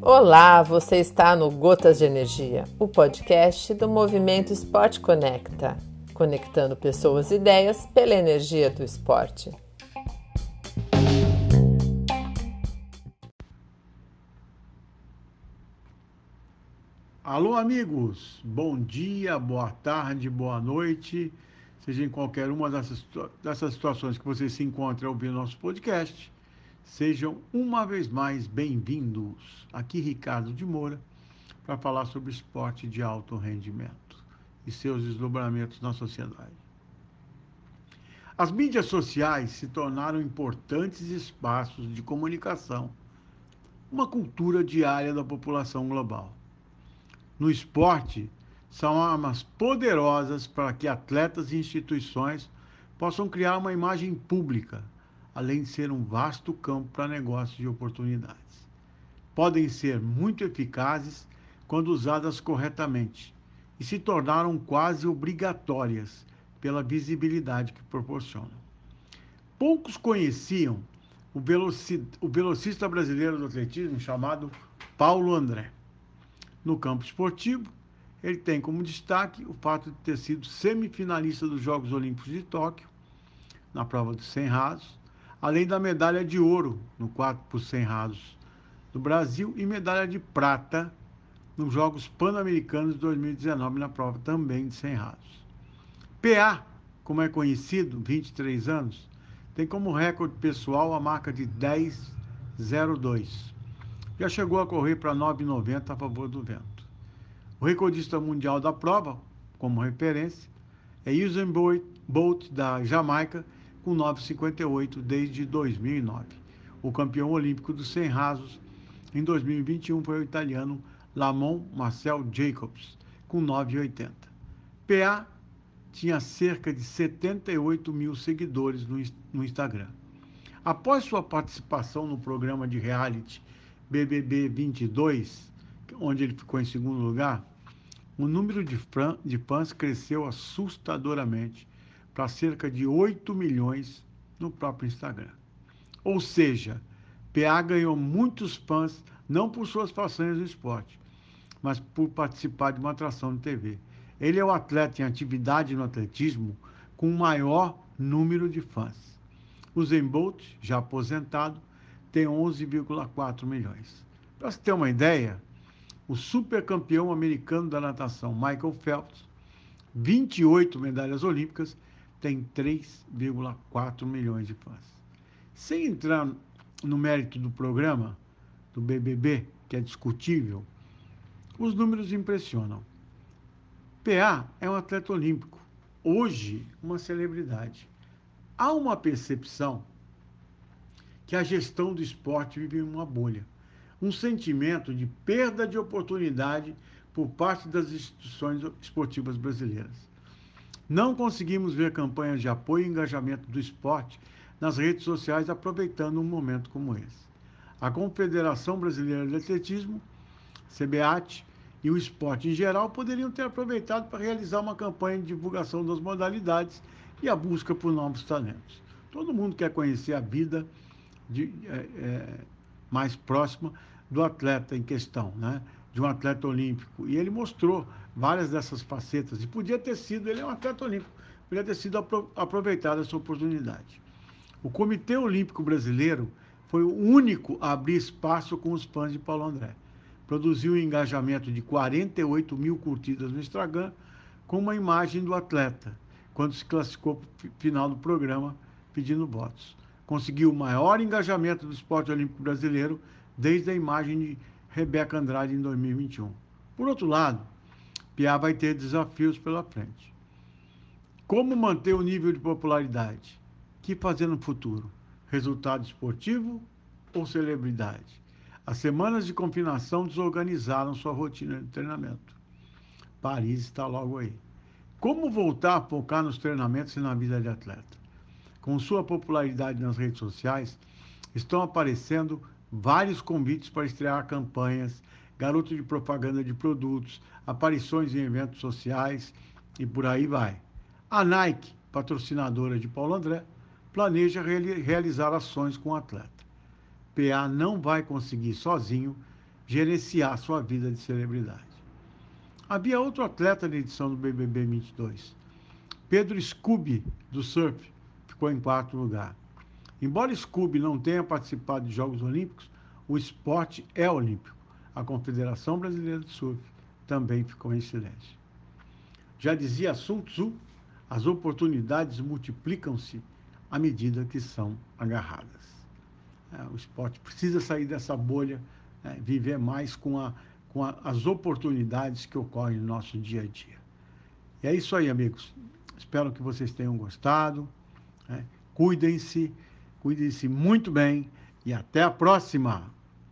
Olá, você está no Gotas de Energia, o podcast do Movimento Esporte Conecta, conectando pessoas e ideias pela energia do esporte. Alô, amigos! Bom dia, boa tarde, boa noite, seja em qualquer uma dessas, dessas situações que você se encontra ouvindo nosso podcast. Sejam uma vez mais bem-vindos. Aqui Ricardo de Moura para falar sobre esporte de alto rendimento e seus desdobramentos na sociedade. As mídias sociais se tornaram importantes espaços de comunicação, uma cultura diária da população global. No esporte, são armas poderosas para que atletas e instituições possam criar uma imagem pública além de ser um vasto campo para negócios de oportunidades. Podem ser muito eficazes quando usadas corretamente e se tornaram quase obrigatórias pela visibilidade que proporcionam. Poucos conheciam o, o velocista brasileiro do atletismo chamado Paulo André. No campo esportivo, ele tem como destaque o fato de ter sido semifinalista dos Jogos Olímpicos de Tóquio, na prova dos 100 rasos, além da medalha de ouro no 4 por 100 rasos do Brasil e medalha de prata nos Jogos Pan-Americanos de 2019 na prova também de 100 rasos. PA, como é conhecido, 23 anos, tem como recorde pessoal a marca de 10,02. Já chegou a correr para 9,90 a favor do vento. O recordista mundial da prova, como referência, é Usain Bolt da Jamaica, com 9,58 desde 2009. O campeão olímpico dos 100 rasos em 2021 foi o italiano Lamon Marcel Jacobs, com 9,80. PA tinha cerca de 78 mil seguidores no, no Instagram. Após sua participação no programa de reality BBB 22, onde ele ficou em segundo lugar, o número de, de fãs cresceu assustadoramente para cerca de 8 milhões no próprio Instagram. Ou seja, PA ganhou muitos fãs não por suas façanhas no esporte, mas por participar de uma atração de TV. Ele é o atleta em atividade no atletismo com o maior número de fãs. O Zen Bolt, já aposentado, tem 11,4 milhões. Para você ter uma ideia, o supercampeão americano da natação Michael Phelps, 28 medalhas olímpicas, tem 3,4 milhões de fãs. Sem entrar no mérito do programa, do BBB, que é discutível, os números impressionam. PA é um atleta olímpico, hoje uma celebridade. Há uma percepção que a gestão do esporte vive em uma bolha, um sentimento de perda de oportunidade por parte das instituições esportivas brasileiras. Não conseguimos ver campanhas de apoio e engajamento do esporte nas redes sociais aproveitando um momento como esse. A Confederação Brasileira de Atletismo, CBAT, e o esporte em geral poderiam ter aproveitado para realizar uma campanha de divulgação das modalidades e a busca por novos talentos. Todo mundo quer conhecer a vida de, é, é, mais próxima do atleta em questão, né? de um atleta olímpico. E ele mostrou várias dessas facetas. E podia ter sido, ele é um atleta olímpico, podia ter sido aproveitada essa oportunidade. O Comitê Olímpico Brasileiro foi o único a abrir espaço com os fãs de Paulo André. Produziu um engajamento de 48 mil curtidas no Instagram com uma imagem do atleta, quando se classificou para o final do programa pedindo votos. Conseguiu o maior engajamento do esporte olímpico brasileiro desde a imagem de Rebeca Andrade em 2021. Por outro lado, Piá vai ter desafios pela frente. Como manter o nível de popularidade? Que fazer no futuro? Resultado esportivo ou celebridade? As semanas de confinação desorganizaram sua rotina de treinamento. Paris está logo aí. Como voltar a focar nos treinamentos e na vida de atleta? Com sua popularidade nas redes sociais, estão aparecendo vários convites para estrear campanhas, garoto de propaganda de produtos, aparições em eventos sociais e por aí vai. A Nike, patrocinadora de Paulo André, planeja realizar ações com o atleta. PA não vai conseguir sozinho gerenciar sua vida de celebridade. Havia outro atleta na edição do BBB 22. Pedro Scooby, do surf, ficou em quarto lugar. Embora Scooby não tenha participado de Jogos Olímpicos, o esporte é olímpico. A Confederação Brasileira de Surf também ficou em silêncio. Já dizia Sun Tzu, as oportunidades multiplicam-se à medida que são agarradas. É, o esporte precisa sair dessa bolha, é, viver mais com, a, com a, as oportunidades que ocorrem no nosso dia a dia. E é isso aí, amigos. Espero que vocês tenham gostado. É, cuidem-se, cuidem-se muito bem e até a próxima!